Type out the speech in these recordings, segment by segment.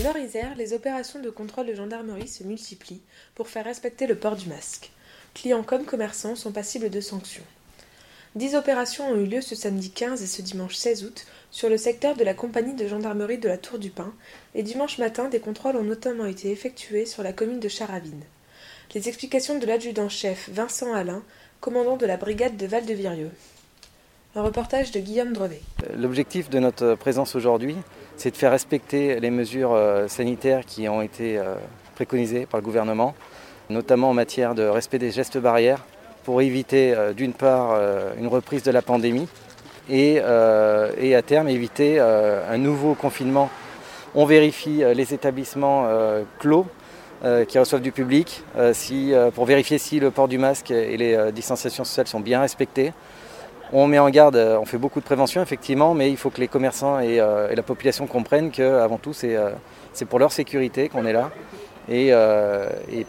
En Loir-Isère, les opérations de contrôle de gendarmerie se multiplient pour faire respecter le port du masque. Clients comme commerçants sont passibles de sanctions. Dix opérations ont eu lieu ce samedi 15 et ce dimanche 16 août sur le secteur de la compagnie de gendarmerie de la Tour du Pin, et dimanche matin, des contrôles ont notamment été effectués sur la commune de Charavine. Les explications de l'adjudant-chef Vincent Alain, commandant de la brigade de Val-de-Virieux. Un reportage de Guillaume Drevet. L'objectif de notre présence aujourd'hui, c'est de faire respecter les mesures euh, sanitaires qui ont été euh, préconisées par le gouvernement, notamment en matière de respect des gestes barrières, pour éviter euh, d'une part une reprise de la pandémie et, à terme éviter un nouveau confinement. On vérifie les établissements clos qui reçoivent du public pour vérifier si le port du masque et les distanciations sociales sont bien respectés. On met en garde, on fait beaucoup de prévention effectivement, mais il faut que les commerçants et, la population comprennent qu'avant tout c'est pour leur sécurité qu'on est là et,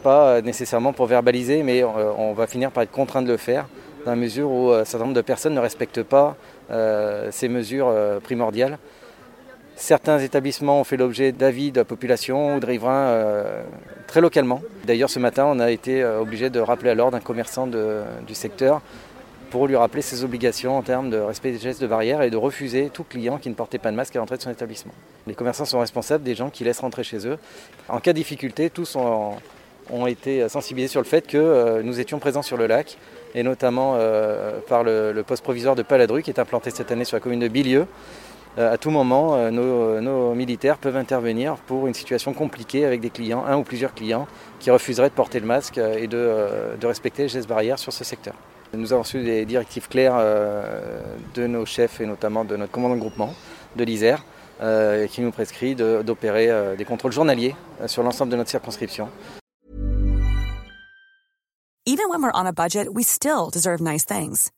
pas nécessairement pour verbaliser, mais on va finir par être contraint de le faire dans la mesure où un certain nombre de personnes ne respectent pas ces mesures primordiales. Certains établissements ont fait l'objet d'avis de la population ou de riverains très localement. D'ailleurs ce matin on a été obligé de rappeler à l'ordre un commerçant du secteur pour lui rappeler ses obligations en termes de respect des gestes de barrière et de refuser tout client qui ne portait pas de masque à l'entrée de son établissement. Les commerçants sont responsables des gens qui laissent rentrer chez eux. En cas de difficulté, tous ont, été sensibilisés sur le fait que euh, nous étions présents sur le lac et notamment euh, par le, poste provisoire de Paladru qui est implanté cette année sur la commune de Bilieu. Euh, à tout moment, nos, militaires peuvent intervenir pour une situation compliquée avec des clients, un ou plusieurs clients, qui refuseraient de porter le masque et de, de respecter les gestes barrières sur ce secteur. Nous avons reçu des directives claires euh, de nos chefs et notamment de notre commandant de groupement de l'Isère euh, qui nous prescrit d'opérer euh, des contrôles journaliers sur l'ensemble de notre circonscription. Even when we're on a budget, we still deserve nice things.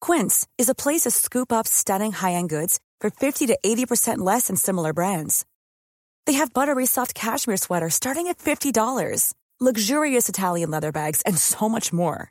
Quince is a place to scoop up stunning high-end goods for 50 to 80% less than similar brands. They have buttery soft cashmere sweaters starting at $50, luxurious Italian leather bags, and so much more.